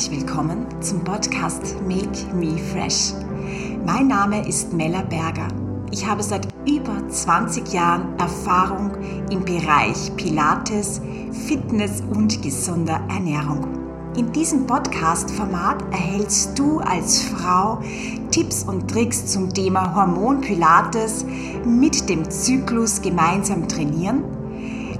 herzlich willkommen zum Podcast Make Me Fresh. Mein Name ist Mella Berger. Ich habe seit über 20 Jahren Erfahrung im Bereich Pilates, Fitness und gesunder Ernährung. In diesem Podcast-Format erhältst du als Frau Tipps und Tricks zum Thema Hormon Pilates mit dem Zyklus gemeinsam trainieren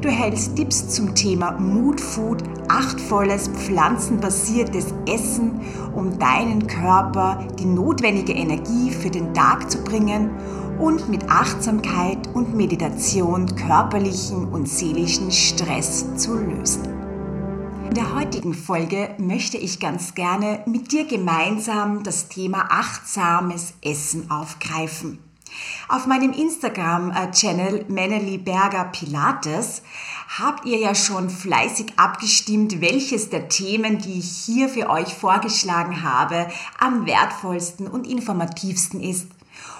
Du erhältst Tipps zum Thema Mood Food, achtvolles, pflanzenbasiertes Essen, um deinen Körper die notwendige Energie für den Tag zu bringen und mit Achtsamkeit und Meditation körperlichen und seelischen Stress zu lösen. In der heutigen Folge möchte ich ganz gerne mit dir gemeinsam das Thema achtsames Essen aufgreifen. Auf meinem Instagram-Channel Meneli Berger Pilates habt ihr ja schon fleißig abgestimmt, welches der Themen, die ich hier für euch vorgeschlagen habe, am wertvollsten und informativsten ist.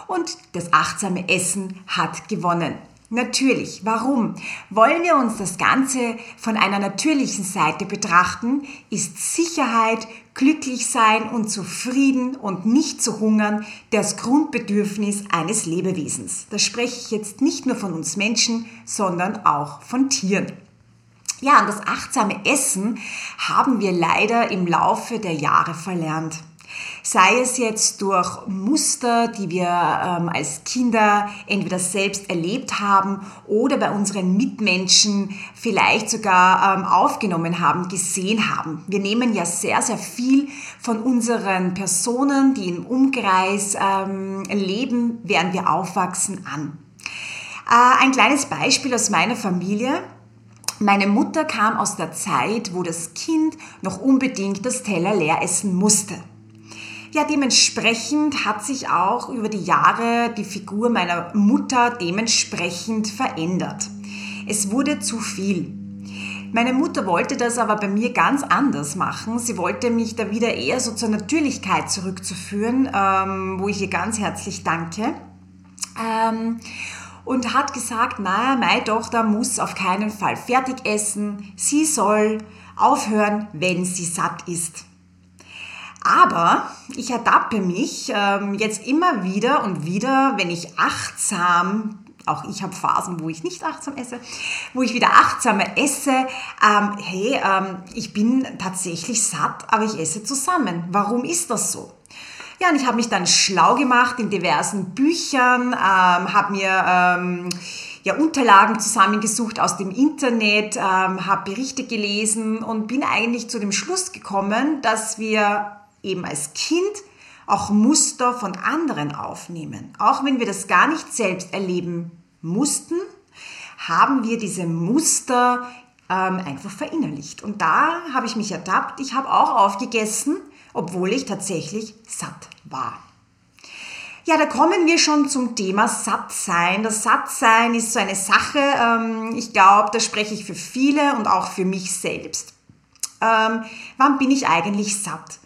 Und das achtsame Essen hat gewonnen. Natürlich. Warum? Wollen wir uns das Ganze von einer natürlichen Seite betrachten, ist Sicherheit, glücklich sein und zufrieden und nicht zu hungern das Grundbedürfnis eines Lebewesens. Da spreche ich jetzt nicht nur von uns Menschen, sondern auch von Tieren. Ja, und das achtsame Essen haben wir leider im Laufe der Jahre verlernt. Sei es jetzt durch Muster, die wir ähm, als Kinder entweder selbst erlebt haben oder bei unseren Mitmenschen vielleicht sogar ähm, aufgenommen haben, gesehen haben. Wir nehmen ja sehr, sehr viel von unseren Personen, die im Umkreis ähm, leben, während wir aufwachsen, an. Äh, ein kleines Beispiel aus meiner Familie. Meine Mutter kam aus der Zeit, wo das Kind noch unbedingt das Teller leer essen musste. Ja, dementsprechend hat sich auch über die Jahre die Figur meiner Mutter dementsprechend verändert. Es wurde zu viel. Meine Mutter wollte das aber bei mir ganz anders machen. Sie wollte mich da wieder eher so zur Natürlichkeit zurückzuführen, ähm, wo ich ihr ganz herzlich danke. Ähm, und hat gesagt, naja, meine Tochter muss auf keinen Fall fertig essen. Sie soll aufhören, wenn sie satt ist. Aber ich ertappe mich ähm, jetzt immer wieder und wieder, wenn ich achtsam auch ich habe Phasen, wo ich nicht achtsam esse, wo ich wieder achtsamer esse. Ähm, hey, ähm, ich bin tatsächlich satt, aber ich esse zusammen. Warum ist das so? Ja, und ich habe mich dann schlau gemacht in diversen Büchern, ähm, habe mir ähm, ja, Unterlagen zusammengesucht aus dem Internet, ähm, habe Berichte gelesen und bin eigentlich zu dem Schluss gekommen, dass wir eben als Kind auch Muster von anderen aufnehmen. Auch wenn wir das gar nicht selbst erleben mussten, haben wir diese Muster ähm, einfach verinnerlicht. Und da habe ich mich ertappt. Ich habe auch aufgegessen, obwohl ich tatsächlich satt war. Ja, da kommen wir schon zum Thema Sattsein. Das Sattsein ist so eine Sache, ähm, ich glaube, da spreche ich für viele und auch für mich selbst. Ähm, wann bin ich eigentlich satt?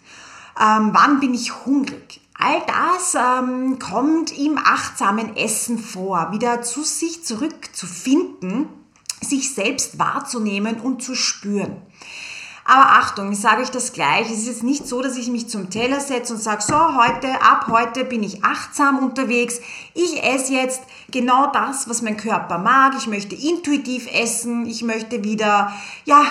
Ähm, wann bin ich hungrig. All das ähm, kommt im achtsamen Essen vor, wieder zu sich zurückzufinden, sich selbst wahrzunehmen und zu spüren. Aber Achtung, ich sage euch das gleich. Es ist jetzt nicht so, dass ich mich zum Teller setze und sage, so, heute, ab heute bin ich achtsam unterwegs. Ich esse jetzt genau das, was mein Körper mag. Ich möchte intuitiv essen. Ich möchte wieder, ja,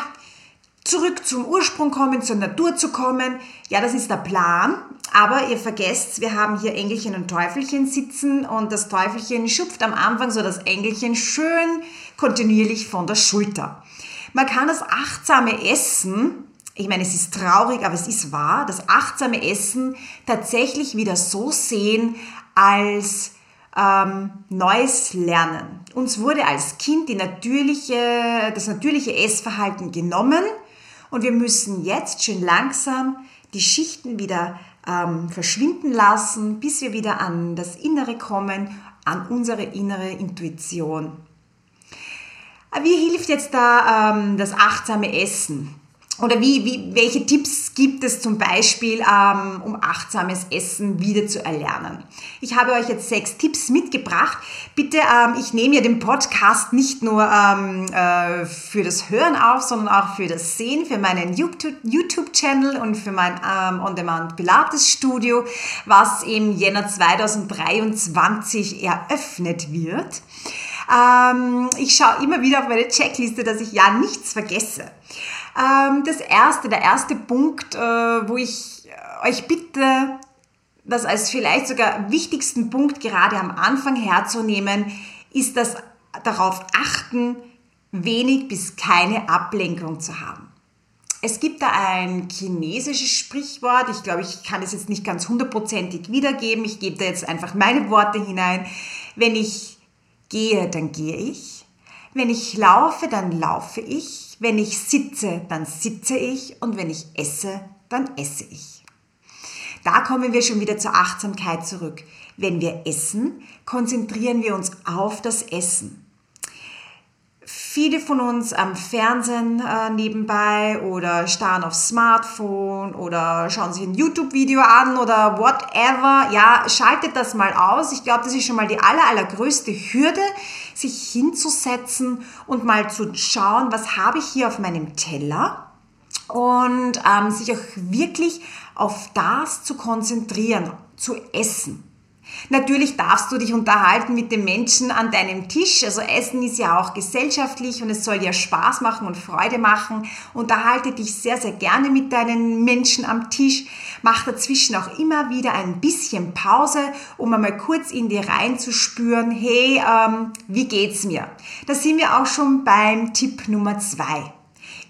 zurück zum Ursprung kommen, zur Natur zu kommen. Ja, das ist der Plan. Aber ihr vergesst, wir haben hier Engelchen und Teufelchen sitzen und das Teufelchen schupft am Anfang so das Engelchen schön kontinuierlich von der Schulter. Man kann das achtsame Essen, ich meine, es ist traurig, aber es ist wahr, das achtsame Essen tatsächlich wieder so sehen als ähm, neues Lernen. Uns wurde als Kind die natürliche, das natürliche Essverhalten genommen und wir müssen jetzt schön langsam die Schichten wieder ähm, verschwinden lassen, bis wir wieder an das Innere kommen, an unsere innere Intuition. Wie hilft jetzt da ähm, das achtsame Essen? Oder wie, wie, welche Tipps gibt es zum Beispiel, ähm, um achtsames Essen wieder zu erlernen? Ich habe euch jetzt sechs Tipps mitgebracht. Bitte, ähm, ich nehme ja den Podcast nicht nur ähm, äh, für das Hören auf, sondern auch für das Sehen, für meinen YouTube-Channel und für mein ähm, On-Demand Pilates Studio, was im Jänner 2023 eröffnet wird. Ähm, ich schaue immer wieder auf meine Checkliste, dass ich ja nichts vergesse. Ähm, das erste, der erste Punkt, äh, wo ich äh, euch bitte, das als vielleicht sogar wichtigsten Punkt gerade am Anfang herzunehmen, ist das darauf achten, wenig bis keine Ablenkung zu haben. Es gibt da ein chinesisches Sprichwort, ich glaube, ich kann es jetzt nicht ganz hundertprozentig wiedergeben, ich gebe da jetzt einfach meine Worte hinein. Wenn ich gehe, dann gehe ich. Wenn ich laufe, dann laufe ich. Wenn ich sitze, dann sitze ich und wenn ich esse, dann esse ich. Da kommen wir schon wieder zur Achtsamkeit zurück. Wenn wir essen, konzentrieren wir uns auf das Essen. Viele von uns am Fernsehen äh, nebenbei oder starren aufs Smartphone oder schauen sich ein YouTube-Video an oder whatever. Ja, schaltet das mal aus. Ich glaube, das ist schon mal die aller, allergrößte Hürde, sich hinzusetzen und mal zu schauen, was habe ich hier auf meinem Teller und ähm, sich auch wirklich auf das zu konzentrieren, zu essen. Natürlich darfst du dich unterhalten mit den Menschen an deinem Tisch. Also Essen ist ja auch gesellschaftlich und es soll ja Spaß machen und Freude machen. Unterhalte dich sehr, sehr gerne mit deinen Menschen am Tisch. Mach dazwischen auch immer wieder ein bisschen Pause, um einmal kurz in dir reinzuspüren, hey, ähm, wie geht's mir? Da sind wir auch schon beim Tipp Nummer zwei.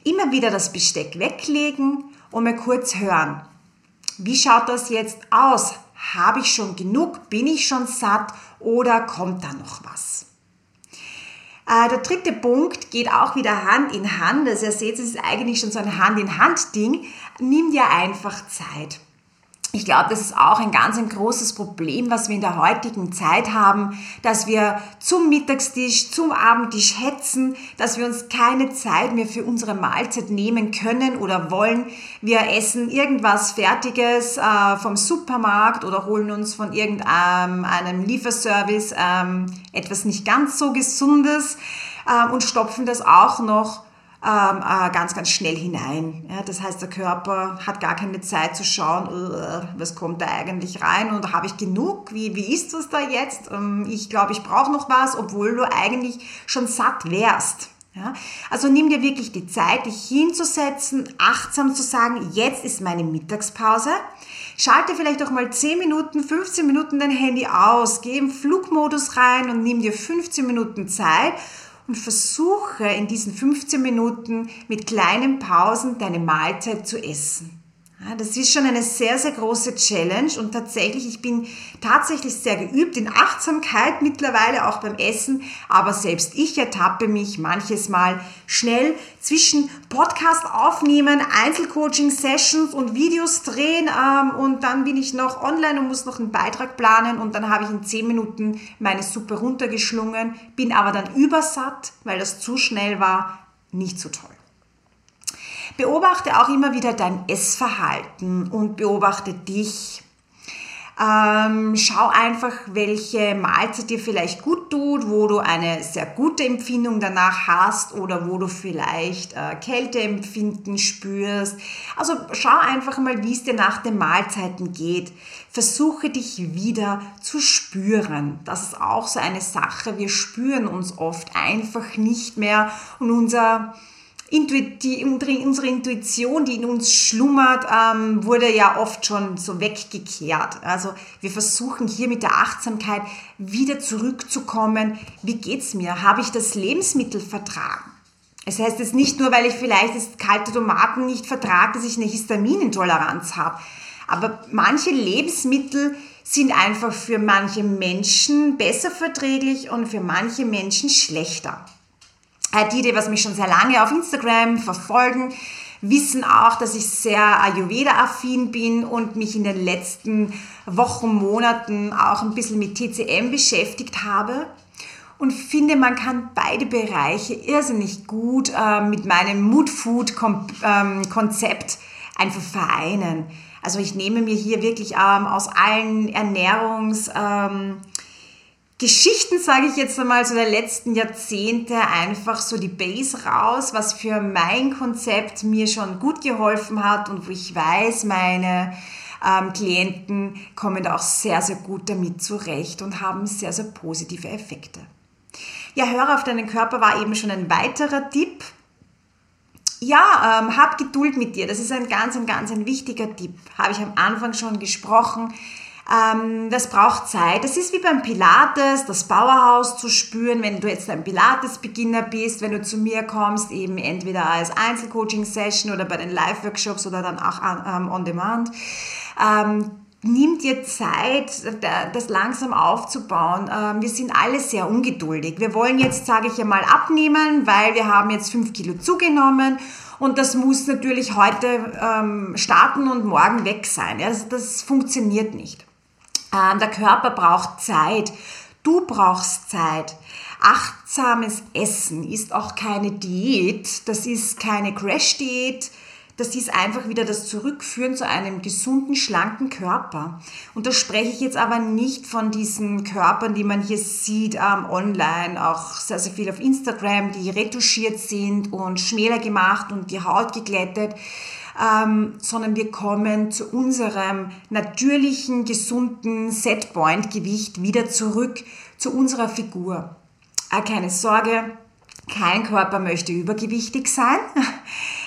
Immer wieder das Besteck weglegen und mal kurz hören. Wie schaut das jetzt aus? Habe ich schon genug? Bin ich schon satt? Oder kommt da noch was? Äh, der dritte Punkt geht auch wieder Hand in Hand. Also ihr seht, es ist eigentlich schon so ein Hand-in-Hand-Ding. Nimm dir einfach Zeit. Ich glaube, das ist auch ein ganz ein großes Problem, was wir in der heutigen Zeit haben, dass wir zum Mittagstisch, zum Abendtisch hetzen, dass wir uns keine Zeit mehr für unsere Mahlzeit nehmen können oder wollen. Wir essen irgendwas Fertiges äh, vom Supermarkt oder holen uns von irgendeinem Lieferservice ähm, etwas nicht ganz so Gesundes äh, und stopfen das auch noch ähm, äh, ganz, ganz schnell hinein. Ja, das heißt, der Körper hat gar keine Zeit zu schauen, uh, was kommt da eigentlich rein und habe ich genug? Wie, wie ist das da jetzt? Ähm, ich glaube, ich brauche noch was, obwohl du eigentlich schon satt wärst. Ja? Also nimm dir wirklich die Zeit, dich hinzusetzen, achtsam zu sagen, jetzt ist meine Mittagspause. Schalte vielleicht auch mal 10 Minuten, 15 Minuten dein Handy aus, geh im Flugmodus rein und nimm dir 15 Minuten Zeit und versuche in diesen 15 Minuten mit kleinen Pausen deine Mahlzeit zu essen. Ja, das ist schon eine sehr, sehr große Challenge und tatsächlich, ich bin tatsächlich sehr geübt in Achtsamkeit mittlerweile auch beim Essen, aber selbst ich ertappe mich manches Mal schnell zwischen Podcast aufnehmen, Einzelcoaching-Sessions und Videos drehen ähm, und dann bin ich noch online und muss noch einen Beitrag planen und dann habe ich in 10 Minuten meine Suppe runtergeschlungen, bin aber dann übersatt, weil das zu schnell war, nicht so toll. Beobachte auch immer wieder dein Essverhalten und beobachte dich. Ähm, schau einfach, welche Mahlzeit dir vielleicht gut tut, wo du eine sehr gute Empfindung danach hast oder wo du vielleicht äh, Kälteempfinden spürst. Also schau einfach mal, wie es dir nach den Mahlzeiten geht. Versuche dich wieder zu spüren. Das ist auch so eine Sache. Wir spüren uns oft einfach nicht mehr und unser Intuiti unsere Intuition, die in uns schlummert, ähm, wurde ja oft schon so weggekehrt. Also wir versuchen hier mit der Achtsamkeit wieder zurückzukommen. Wie geht's mir? Habe ich das Lebensmittel vertragen? Es heißt jetzt nicht nur, weil ich vielleicht das kalte Tomaten nicht vertrage, dass ich eine Histaminintoleranz habe. Aber manche Lebensmittel sind einfach für manche Menschen besser verträglich und für manche Menschen schlechter. Äh, die, die was mich schon sehr lange auf Instagram verfolgen, wissen auch, dass ich sehr Ayurveda-affin bin und mich in den letzten Wochen, Monaten auch ein bisschen mit TCM beschäftigt habe. und finde, man kann beide Bereiche irrsinnig gut äh, mit meinem Mood Food ähm, Konzept einfach vereinen. Also ich nehme mir hier wirklich ähm, aus allen Ernährungs ähm, Geschichten, sage ich jetzt einmal, so der letzten Jahrzehnte einfach so die Base raus, was für mein Konzept mir schon gut geholfen hat und wo ich weiß, meine ähm, Klienten kommen da auch sehr, sehr gut damit zurecht und haben sehr, sehr positive Effekte. Ja, höre auf deinen Körper war eben schon ein weiterer Tipp. Ja, ähm, hab Geduld mit dir. Das ist ein ganz, ein ganz ein wichtiger Tipp. Habe ich am Anfang schon gesprochen ähm, das braucht Zeit. Das ist wie beim Pilates, das Powerhouse zu spüren, wenn du jetzt ein Pilates-Beginner bist, wenn du zu mir kommst, eben entweder als Einzelcoaching-Session oder bei den Live-Workshops oder dann auch ähm, on demand. Ähm, nimm dir Zeit, das langsam aufzubauen. Ähm, wir sind alle sehr ungeduldig. Wir wollen jetzt, sage ich einmal, abnehmen, weil wir haben jetzt fünf Kilo zugenommen und das muss natürlich heute ähm, starten und morgen weg sein. Das funktioniert nicht. Ähm, der Körper braucht Zeit. Du brauchst Zeit. Achtsames Essen ist auch keine Diät. Das ist keine Crash-Diät. Das ist einfach wieder das Zurückführen zu einem gesunden, schlanken Körper. Und da spreche ich jetzt aber nicht von diesen Körpern, die man hier sieht ähm, online, auch sehr, sehr viel auf Instagram, die retuschiert sind und schmäler gemacht und die Haut geglättet ähm, sondern wir kommen zu unserem natürlichen, gesunden Setpoint-Gewicht wieder zurück zu unserer Figur. Äh, keine Sorge, kein Körper möchte übergewichtig sein.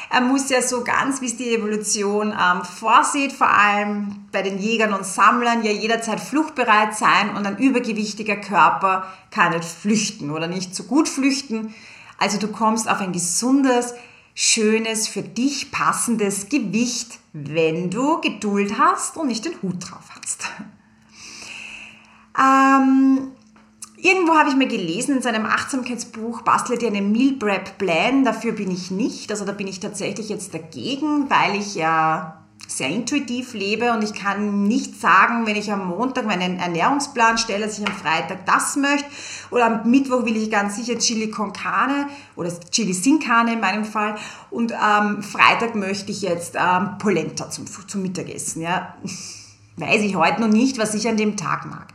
Er muss ja so ganz, wie es die Evolution ähm, vorsieht, vor allem bei den Jägern und Sammlern, ja jederzeit fluchtbereit sein und ein übergewichtiger Körper kann nicht flüchten oder nicht so gut flüchten. Also du kommst auf ein gesundes, schönes, für dich passendes Gewicht, wenn du Geduld hast und nicht den Hut drauf hast. Ähm, irgendwo habe ich mir gelesen in seinem Achtsamkeitsbuch, bastle dir einen Meal Prep Plan. Dafür bin ich nicht. Also da bin ich tatsächlich jetzt dagegen, weil ich ja sehr intuitiv lebe und ich kann nicht sagen, wenn ich am Montag meinen Ernährungsplan stelle, dass ich am Freitag das möchte oder am Mittwoch will ich ganz sicher Chili con Carne oder Chili sin Carne in meinem Fall und am Freitag möchte ich jetzt ähm, Polenta zum, zum Mittagessen. Ja. Weiß ich heute noch nicht, was ich an dem Tag mag.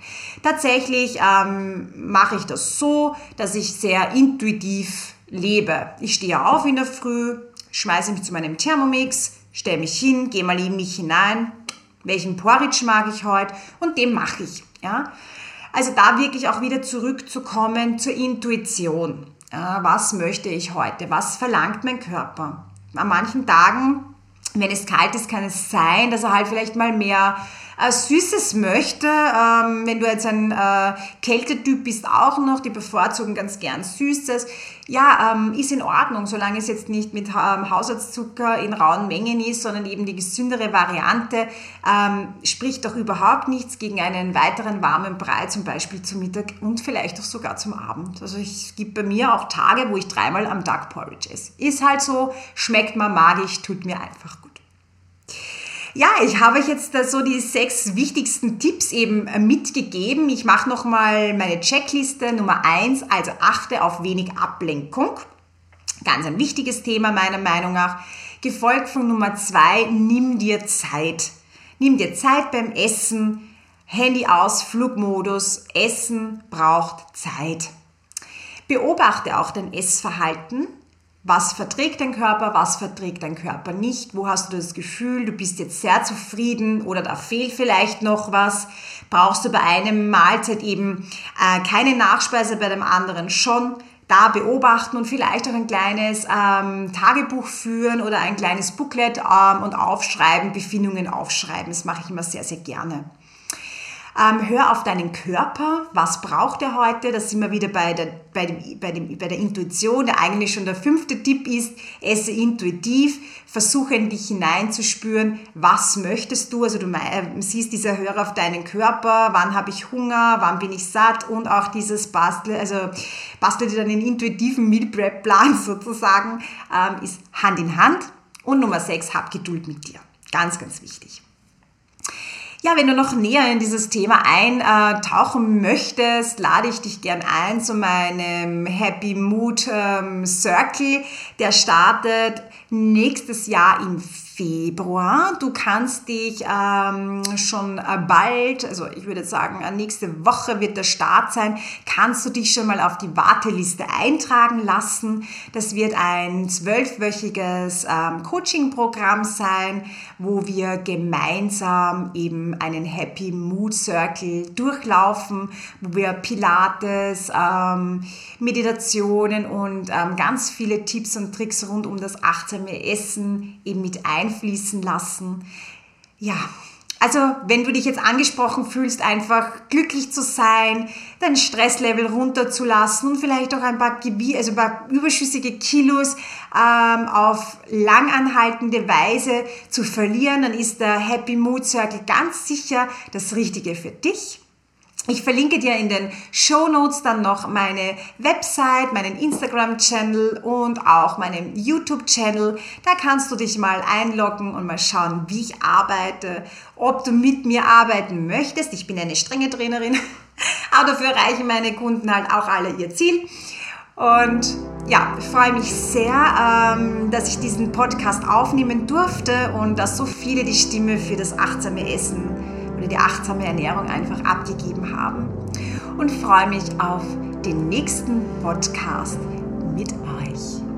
Tatsächlich ähm, mache ich das so, dass ich sehr intuitiv lebe. Ich stehe auf in der Früh, schmeiße mich zu meinem Thermomix, stelle mich hin, gehe mal in mich hinein, welchen Porridge mag ich heute und den mache ich. Ja? Also da wirklich auch wieder zurückzukommen zur Intuition. Ja, was möchte ich heute? Was verlangt mein Körper? An manchen Tagen, wenn es kalt ist, kann es sein, dass er halt vielleicht mal mehr Süßes möchte. Ähm, wenn du jetzt ein äh, Kältetyp bist, auch noch, die bevorzugen ganz gern Süßes. Ja, ähm, ist in Ordnung, solange es jetzt nicht mit ähm, Haushaltszucker in rauen Mengen ist, sondern eben die gesündere Variante, ähm, spricht doch überhaupt nichts gegen einen weiteren warmen Brei, zum Beispiel zum Mittag und vielleicht auch sogar zum Abend. Also es gibt bei mir auch Tage, wo ich dreimal am Tag Porridge esse. Ist halt so, schmeckt mir magisch, tut mir einfach gut. Ja, ich habe euch jetzt so die sechs wichtigsten Tipps eben äh, mitgegeben. Ich mache nochmal meine Checkliste Nummer eins, also achte auf wenig Ablenkung. Ganz ein wichtiges Thema meiner Meinung nach. Gefolgt von Nummer zwei, nimm dir Zeit. Nimm dir Zeit beim Essen. Handy aus, Flugmodus. Essen braucht Zeit. Beobachte auch dein Essverhalten was verträgt dein Körper, was verträgt dein Körper nicht, wo hast du das Gefühl, du bist jetzt sehr zufrieden oder da fehlt vielleicht noch was, brauchst du bei einem Mahlzeit eben äh, keine Nachspeise, bei dem anderen schon, da beobachten und vielleicht auch ein kleines ähm, Tagebuch führen oder ein kleines Booklet ähm, und aufschreiben, Befindungen aufschreiben, das mache ich immer sehr, sehr gerne. Ähm, hör auf deinen Körper. Was braucht er heute? Das sind wir wieder bei der, bei, dem, bei, dem, bei der Intuition, der eigentlich schon der fünfte Tipp ist. Esse intuitiv. Versuche in dich hineinzuspüren. Was möchtest du? Also du äh, siehst dieser Hör auf deinen Körper. Wann habe ich Hunger? Wann bin ich satt? Und auch dieses Bastel, also bastel dir dann einen intuitiven Meal Prep Plan sozusagen, ähm, ist Hand in Hand. Und Nummer sechs, hab Geduld mit dir. Ganz, ganz wichtig. Ja, wenn du noch näher in dieses Thema eintauchen möchtest, lade ich dich gern ein zu meinem Happy Mood ähm, Circle. Der startet nächstes Jahr im Februar. Du kannst dich ähm, schon äh, bald, also ich würde sagen, äh, nächste Woche wird der Start sein, kannst du dich schon mal auf die Warteliste eintragen lassen. Das wird ein zwölfwöchiges ähm, Coaching-Programm sein, wo wir gemeinsam eben einen Happy Mood Circle durchlaufen, wo wir Pilates, ähm, Meditationen und ähm, ganz viele Tipps und Tricks rund um das achtsame Essen eben mit ein einfließen lassen. Ja, also wenn du dich jetzt angesprochen fühlst, einfach glücklich zu sein, dein Stresslevel runterzulassen und vielleicht auch ein paar, Gebi also ein paar überschüssige Kilos ähm, auf langanhaltende Weise zu verlieren, dann ist der Happy Mood Circle ganz sicher das Richtige für dich. Ich verlinke dir in den Show Notes dann noch meine Website, meinen Instagram-Channel und auch meinen YouTube-Channel. Da kannst du dich mal einloggen und mal schauen, wie ich arbeite, ob du mit mir arbeiten möchtest. Ich bin eine strenge Trainerin, aber dafür erreichen meine Kunden halt auch alle ihr Ziel. Und ja, ich freue mich sehr, ähm, dass ich diesen Podcast aufnehmen durfte und dass so viele die Stimme für das achtsame Essen oder die achtsame Ernährung einfach abgegeben haben. Und freue mich auf den nächsten Podcast mit euch.